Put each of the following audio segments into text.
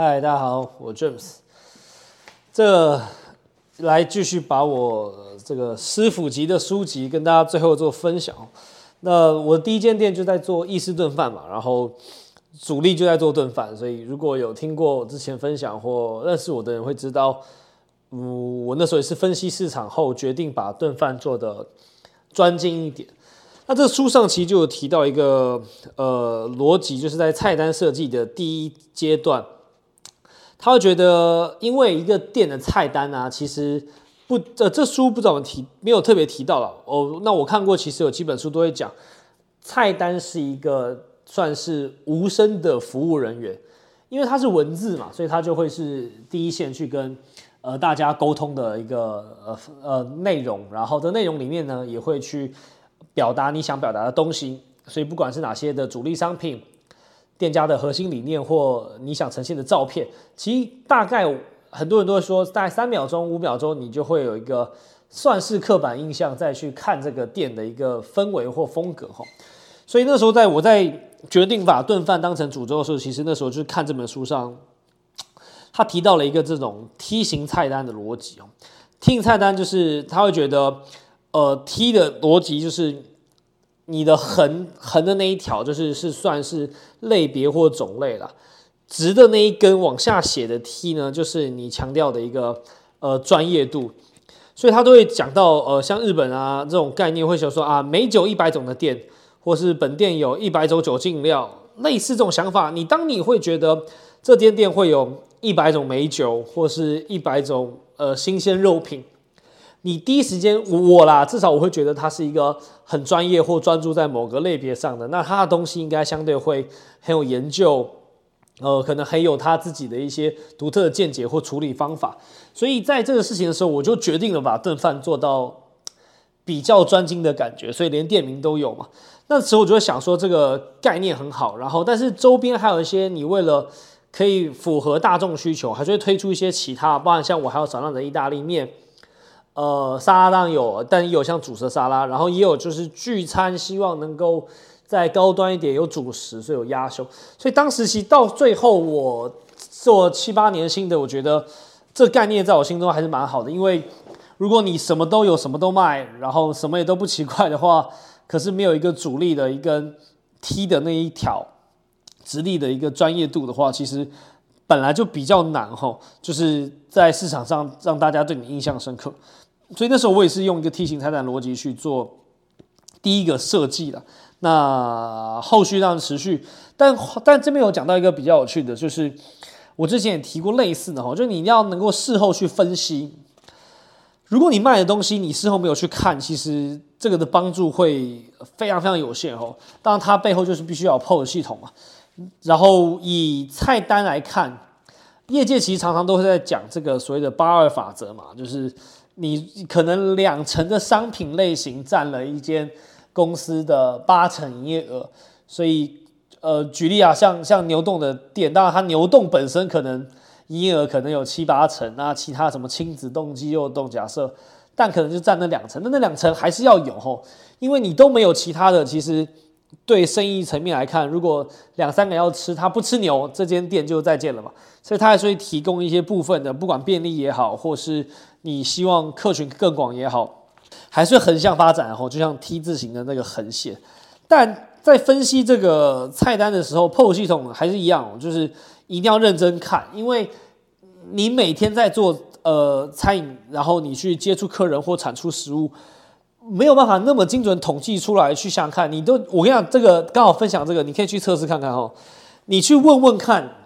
嗨，大家好，我 James。这来继续把我这个师傅级的书籍跟大家最后做分享。那我第一间店就在做意式炖饭嘛，然后主力就在做炖饭，所以如果有听过我之前分享或认识我的人会知道，嗯，我那时候也是分析市场后决定把炖饭做的专精一点。那这书上其实就有提到一个呃逻辑，就是在菜单设计的第一阶段。他会觉得，因为一个店的菜单啊，其实不，这这书不怎么提，没有特别提到了。哦，那我看过，其实有几本书都会讲，菜单是一个算是无声的服务人员，因为它是文字嘛，所以它就会是第一线去跟呃大家沟通的一个呃呃内容，然后这内容里面呢，也会去表达你想表达的东西，所以不管是哪些的主力商品。店家的核心理念或你想呈现的照片，其实大概很多人都会说，大概三秒钟、五秒钟，你就会有一个算是刻板印象，再去看这个店的一个氛围或风格哈。所以那时候，在我在决定把炖饭当成主轴的时候，其实那时候就是看这本书上，他提到了一个这种梯形菜单的逻辑哦。梯形菜单就是他会觉得，呃，梯的逻辑就是。你的横横的那一条就是是算是类别或种类了，直的那一根往下写的 T 呢，就是你强调的一个呃专业度，所以他都会讲到呃像日本啊这种概念会想说啊美酒一百种的店，或是本店有一百种酒精饮料，类似这种想法，你当你会觉得这间店会有一百种美酒或是一百种呃新鲜肉品。你第一时间我啦，至少我会觉得他是一个很专业或专注在某个类别上的，那他的东西应该相对会很有研究，呃，可能很有他自己的一些独特的见解或处理方法。所以在这个事情的时候，我就决定了把炖饭做到比较专精的感觉，所以连店名都有嘛。那时候我就会想说，这个概念很好，然后但是周边还有一些你为了可以符合大众需求，还是会推出一些其他，包含像我还有少量的意大利面。呃，沙拉当有，但也有像主食沙拉，然后也有就是聚餐，希望能够再高端一点，有主食，所以有鸭胸。所以当时其实到最后，我做七八年新的，我觉得这概念在我心中还是蛮好的。因为如果你什么都有，什么都卖，然后什么也都不奇怪的话，可是没有一个主力的一根踢的那一条直立的一个专业度的话，其实本来就比较难哈，就是在市场上让大家对你印象深刻。所以那时候我也是用一个梯形菜单逻辑去做第一个设计的，那后续让持续，但 但这边有讲到一个比较有趣的，就是我之前也提过类似的哈，就你要能够事后去分析，如果你卖的东西你事后没有去看，其实这个的帮助会非常非常有限哦。当然它背后就是必须要 POS 系统嘛，然后以菜单来看，业界其实常常都是在讲这个所谓的八二法则嘛，就是。你可能两成的商品类型占了一间公司的八成营业额，所以呃，举例啊，像像牛洞的店，当然它牛洞本身可能营业额可能有七八成，那其他什么亲子动肌肉动，假设，但可能就占那两成，那那两成还是要有吼，因为你都没有其他的，其实。对生意层面来看，如果两三个要吃，他不吃牛，这间店就再见了嘛。所以他还是会提供一些部分的，不管便利也好，或是你希望客群更广也好，还是横向发展后，就像 T 字形的那个横线。但在分析这个菜单的时候，PO 系统还是一样，就是一定要认真看，因为你每天在做呃餐饮，然后你去接触客人或产出食物。没有办法那么精准统计出来，去想看，你都我跟你讲，这个刚好分享这个，你可以去测试看看哈。你去问问看，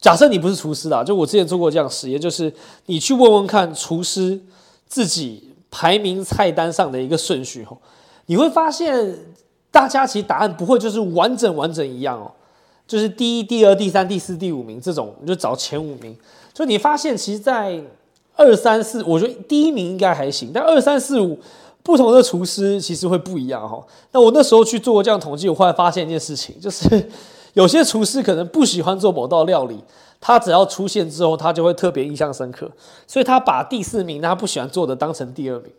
假设你不是厨师啊，就我之前做过这样实验，就是你去问问看厨师自己排名菜单上的一个顺序哦，你会发现大家其实答案不会就是完整完整一样哦，就是第一、第二、第三、第四、第五名这种，你就找前五名。就你发现，其实，在二三四，我觉得第一名应该还行，但二三四五。不同的厨师其实会不一样哈。那我那时候去做过这样统计，我后来发现一件事情，就是有些厨师可能不喜欢做某道料理，他只要出现之后，他就会特别印象深刻，所以他把第四名他不喜欢做的当成第二名。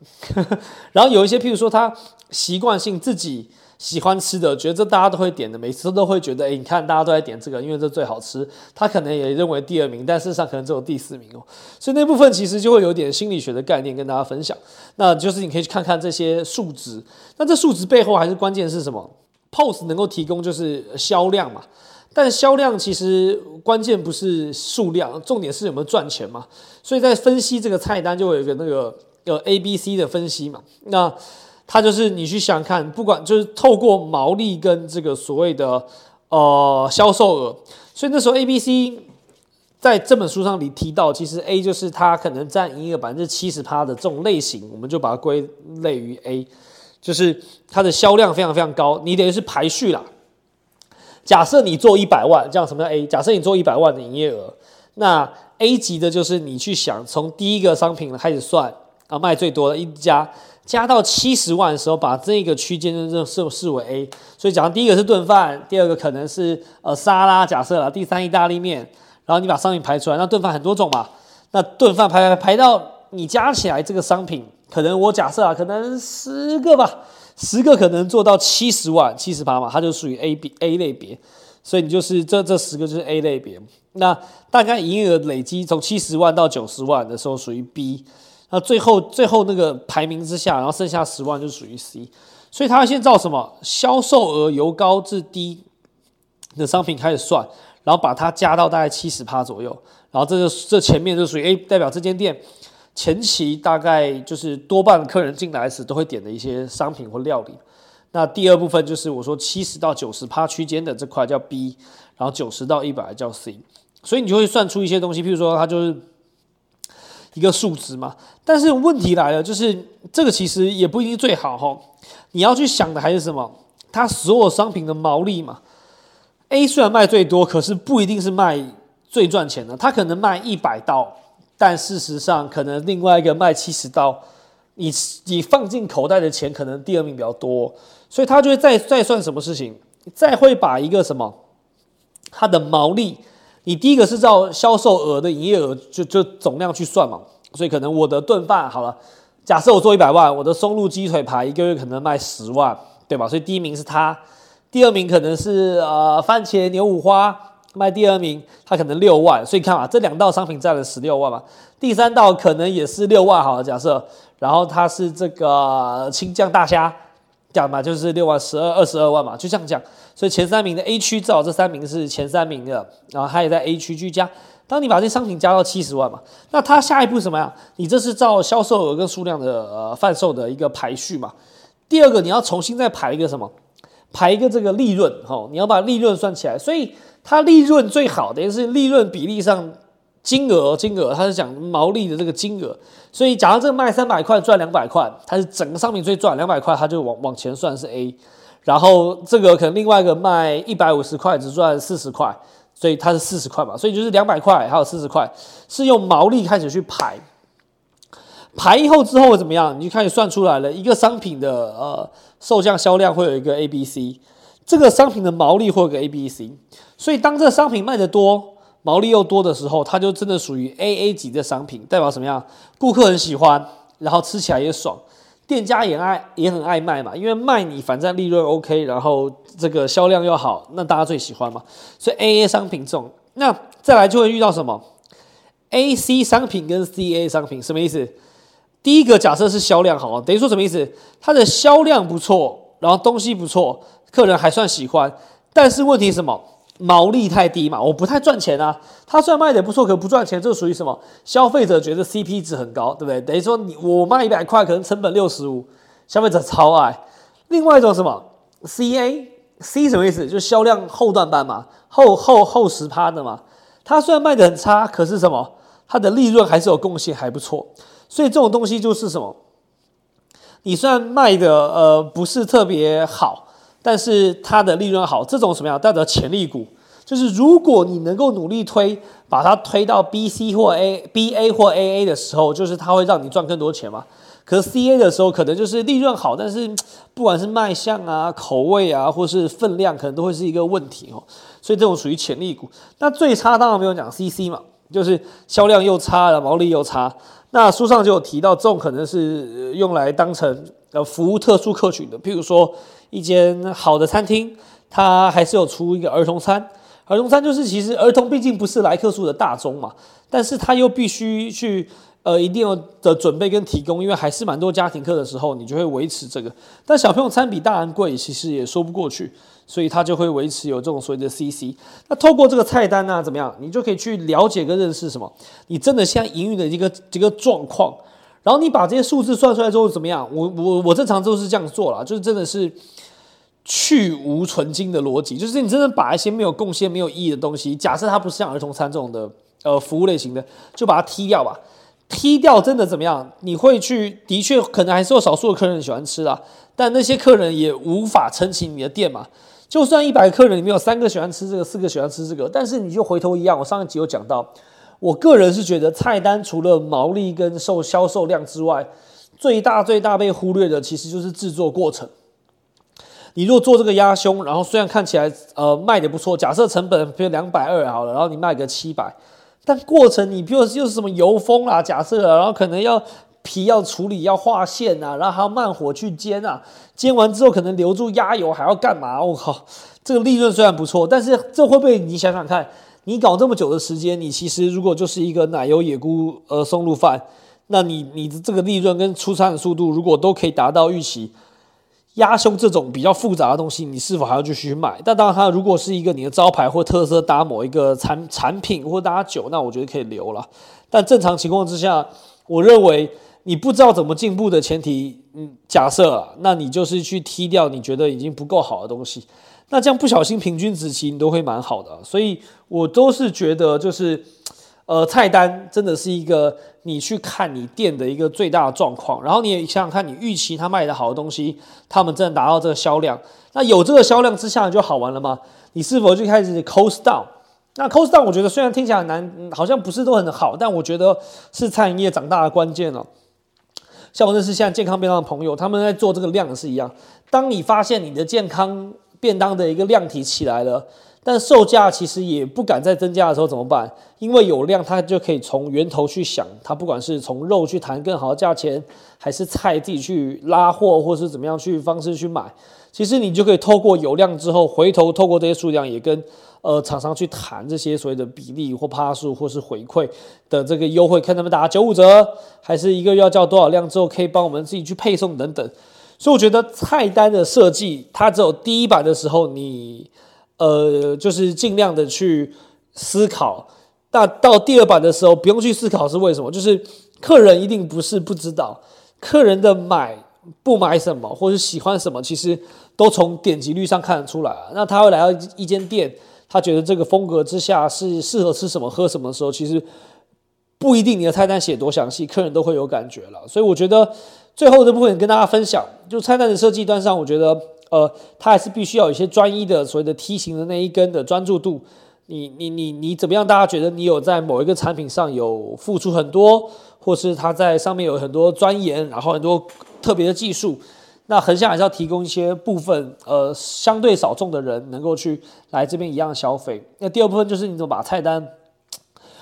然后有一些，譬如说他习惯性自己喜欢吃的，觉得这大家都会点的，每次都会觉得，哎，你看大家都在点这个，因为这最好吃。他可能也认为第二名，但事实上可能只有第四名哦。所以那部分其实就会有点心理学的概念跟大家分享。那就是你可以去看看这些数值。那这数值背后还是关键是什么？POS 能够提供就是销量嘛。但销量其实关键不是数量，重点是有没有赚钱嘛。所以在分析这个菜单就会有一个那个呃 A、B、C 的分析嘛。那它就是你去想看，不管就是透过毛利跟这个所谓的呃销售额，所以那时候 A、B、C 在这本书上里提到，其实 A 就是它可能占营业额百分之七十趴的这种类型，我们就把它归类于 A，就是它的销量非常非常高。你等于是排序啦。假设你做一百万，这样什么叫 A？假设你做一百万的营业额，那 A 级的就是你去想从第一个商品开始算啊，卖最多的一家。加到七十万的时候，把这个区间就视视为 A。所以，假如第一个是炖饭，第二个可能是呃沙拉，假设了，第三意大利面，然后你把商品排出来，那炖饭很多种嘛，那炖饭排排排到你加起来这个商品，可能我假设啊，可能十个吧，十个可能做到七十万，七十八嘛，它就属于 A B A 类别。所以你就是这这十个就是 A 类别。那大概营业额累积从七十万到九十万的时候属于 B。那最后最后那个排名之下，然后剩下十万就属于 C，所以他先照什么销售额由高至低的商品开始算，然后把它加到大概七十趴左右，然后这就这前面就属于 A，代表这间店前期大概就是多半客人进来时都会点的一些商品或料理。那第二部分就是我说七十到九十趴区间的这块叫 B，然后九十到一百叫 C，所以你就会算出一些东西，譬如说它就是。一个数值嘛，但是问题来了，就是这个其实也不一定最好哈。你要去想的还是什么？它所有商品的毛利嘛。A 虽然卖最多，可是不一定是卖最赚钱的。它可能卖一百刀，但事实上可能另外一个卖七十刀，你你放进口袋的钱可能第二名比较多，所以他就会再再算什么事情，再会把一个什么它的毛利。你第一个是照销售额的营业额就就总量去算嘛，所以可能我的炖饭好了，假设我做一百万，我的松露鸡腿排一个月可能卖十万，对吧？所以第一名是他，第二名可能是呃番茄牛五花卖第二名，他可能六万，所以看嘛，这两道商品占了十六万嘛，第三道可能也是六万好，假设，然后它是这个青酱大虾。讲嘛，就是六万、十二、二十二万嘛，就这样讲。所以前三名的 A 区，至少这三名是前三名的，然后他也在 A 区居家。当你把这商品加到七十万嘛，那它下一步什么呀？你这是照销售额跟数量的呃贩售的一个排序嘛。第二个，你要重新再排一个什么？排一个这个利润，哈，你要把利润算起来。所以它利润最好的是利润比例上。金额，金额，它是讲毛利的这个金额，所以假如这个卖三百块赚两百块，它是整个商品最赚两百块，它就往往前算是 A，然后这个可能另外一个卖一百五十块只赚四十块，所以它是四十块嘛，所以就是两百块还有四十块是用毛利开始去排，排以后之后会怎么样？你就开始算出来了，一个商品的呃售价销量会有一个 A B C，这个商品的毛利会有个 A B C，所以当这商品卖的多。毛利又多的时候，它就真的属于 A A 级的商品，代表什么样？顾客很喜欢，然后吃起来也爽，店家也爱也很爱卖嘛，因为卖你反正利润 OK，然后这个销量又好，那大家最喜欢嘛。所以 A A 商品这种，那再来就会遇到什么？A C 商品跟 C A 商品什么意思？第一个假设是销量好，等于说什么意思？它的销量不错，然后东西不错，客人还算喜欢，但是问题是什么？毛利太低嘛，我不太赚钱啊。它虽然卖的不错，可不赚钱，这属于什么？消费者觉得 CP 值很高，对不对？等于说你我卖一百块，可能成本六十五，消费者超爱。另外一种什么？CA，C 什么意思？就销量后段班嘛，后后后十趴的嘛。它虽然卖的很差，可是什么？它的利润还是有贡献，还不错。所以这种东西就是什么？你虽然卖的呃不是特别好。但是它的利润好，这种什么样？代表潜力股，就是如果你能够努力推，把它推到 B、C 或 A、B、A 或 A、A 的时候，就是它会让你赚更多钱嘛。可是 C、A 的时候，可能就是利润好，但是不管是卖相啊、口味啊，或是分量，可能都会是一个问题哦。所以这种属于潜力股。那最差当然没有讲 C、C 嘛，就是销量又差了，毛利又差。那书上就有提到，这种可能是用来当成呃服务特殊客群的，譬如说一间好的餐厅，它还是有出一个儿童餐。儿童餐就是其实儿童毕竟不是来客数的大宗嘛，但是他又必须去呃一定要的准备跟提供，因为还是蛮多家庭课的时候，你就会维持这个。但小朋友餐比大人贵，其实也说不过去，所以他就会维持有这种所谓的 CC。那透过这个菜单呢，怎么样？你就可以去了解跟认识什么？你真的现在营运的一个这个状况，然后你把这些数字算出来之后怎么样？我我我正常都是这样做了，就是真的是。去无存金的逻辑，就是你真的把一些没有贡献、没有意义的东西，假设它不是像儿童餐这种的呃服务类型的，就把它踢掉吧。踢掉真的怎么样？你会去，的确可能还是有少数的客人喜欢吃啦，但那些客人也无法撑起你的店嘛。就算一百个客人里面有三个喜欢吃这个，四个喜欢吃这个，但是你就回头一样。我上一集有讲到，我个人是觉得菜单除了毛利跟售销售量之外，最大最大被忽略的其实就是制作过程。你如果做这个鸭胸，然后虽然看起来呃卖的不错，假设成本比如两百二好了，然后你卖个七百，但过程你比如又是什么油封啦，假设，然后可能要皮要处理要划线啊，然后还要慢火去煎啊，煎完之后可能留住鸭油还要干嘛？我靠，这个利润虽然不错，但是这会不会你想想看，你搞这么久的时间，你其实如果就是一个奶油野菇呃松露饭，那你你的这个利润跟出餐的速度如果都可以达到预期。鸭胸这种比较复杂的东西，你是否还要继续买？但当然，它如果是一个你的招牌或特色搭某一个产产品或搭酒，那我觉得可以留了。但正常情况之下，我认为你不知道怎么进步的前提，嗯，假设，那你就是去踢掉你觉得已经不够好的东西，那这样不小心平均值其实都会蛮好的。所以我都是觉得就是。呃，菜单真的是一个你去看你店的一个最大的状况，然后你也想想看你预期他卖的好的东西，他们真的达到这个销量，那有这个销量之下就好玩了吗？你是否就开始 cost down？那 cost down 我觉得虽然听起来难，好像不是都很好，但我觉得是餐饮业长大的关键了。像我认识现在健康便当的朋友，他们在做这个量是一样。当你发现你的健康便当的一个量体起来了。但售价其实也不敢再增加的时候怎么办？因为有量，它就可以从源头去想，它不管是从肉去谈更好的价钱，还是菜自己去拉货，或是怎么样去方式去买，其实你就可以透过有量之后，回头透过这些数量，也跟呃厂商去谈这些所谓的比例或趴数或是回馈的这个优惠，看他们打九五折，还是一个月要交多少量之后可以帮我们自己去配送等等。所以我觉得菜单的设计，它只有第一版的时候你。呃，就是尽量的去思考，那到第二版的时候不用去思考是为什么，就是客人一定不是不知道，客人的买不买什么，或者喜欢什么，其实都从点击率上看得出来啊。那他会来到一间店，他觉得这个风格之下是适合吃什么喝什么的时候，其实不一定你的菜单写多详细，客人都会有感觉了。所以我觉得最后这部分跟大家分享，就菜单的设计端上，我觉得。呃，它还是必须要有一些专一的所谓的梯形的那一根的专注度。你你你你怎么样？大家觉得你有在某一个产品上有付出很多，或是它在上面有很多钻研，然后很多特别的技术。那横向还是要提供一些部分，呃，相对少众的人能够去来这边一样消费。那第二部分就是你怎么把菜单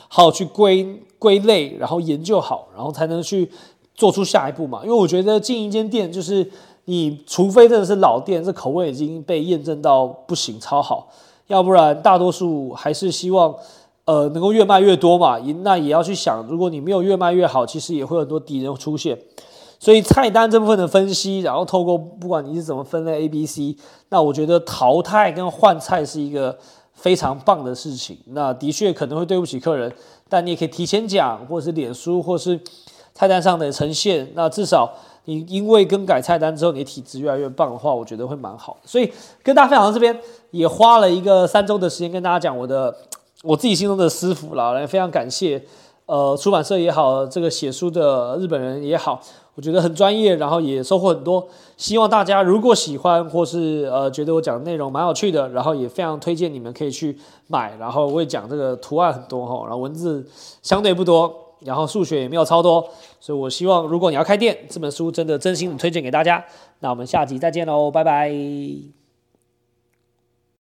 好去归归类，然后研究好，然后才能去做出下一步嘛。因为我觉得进一间店就是。你除非真的是老店，这口味已经被验证到不行，超好，要不然大多数还是希望，呃，能够越卖越多嘛。那也要去想，如果你没有越卖越好，其实也会很多敌人出现。所以菜单这部分的分析，然后透过不管你是怎么分类 A、B、C，那我觉得淘汰跟换菜是一个非常棒的事情。那的确可能会对不起客人，但你也可以提前讲，或者是脸书，或是菜单上的呈现，那至少。你因为更改菜单之后，你的体质越来越棒的话，我觉得会蛮好。所以跟大家分享到这边，也花了一个三周的时间跟大家讲我的 我自己心中的师傅了。来非常感谢，呃，出版社也好，这个写书的日本人也好，我觉得很专业，然后也收获很多。希望大家如果喜欢或是呃觉得我讲的内容蛮有趣的，然后也非常推荐你们可以去买。然后我也讲这个图案很多哈，然后文字相对不多。然后数学也没有超多，所以我希望如果你要开店，这本书真的真心推荐给大家。那我们下集再见喽，拜拜。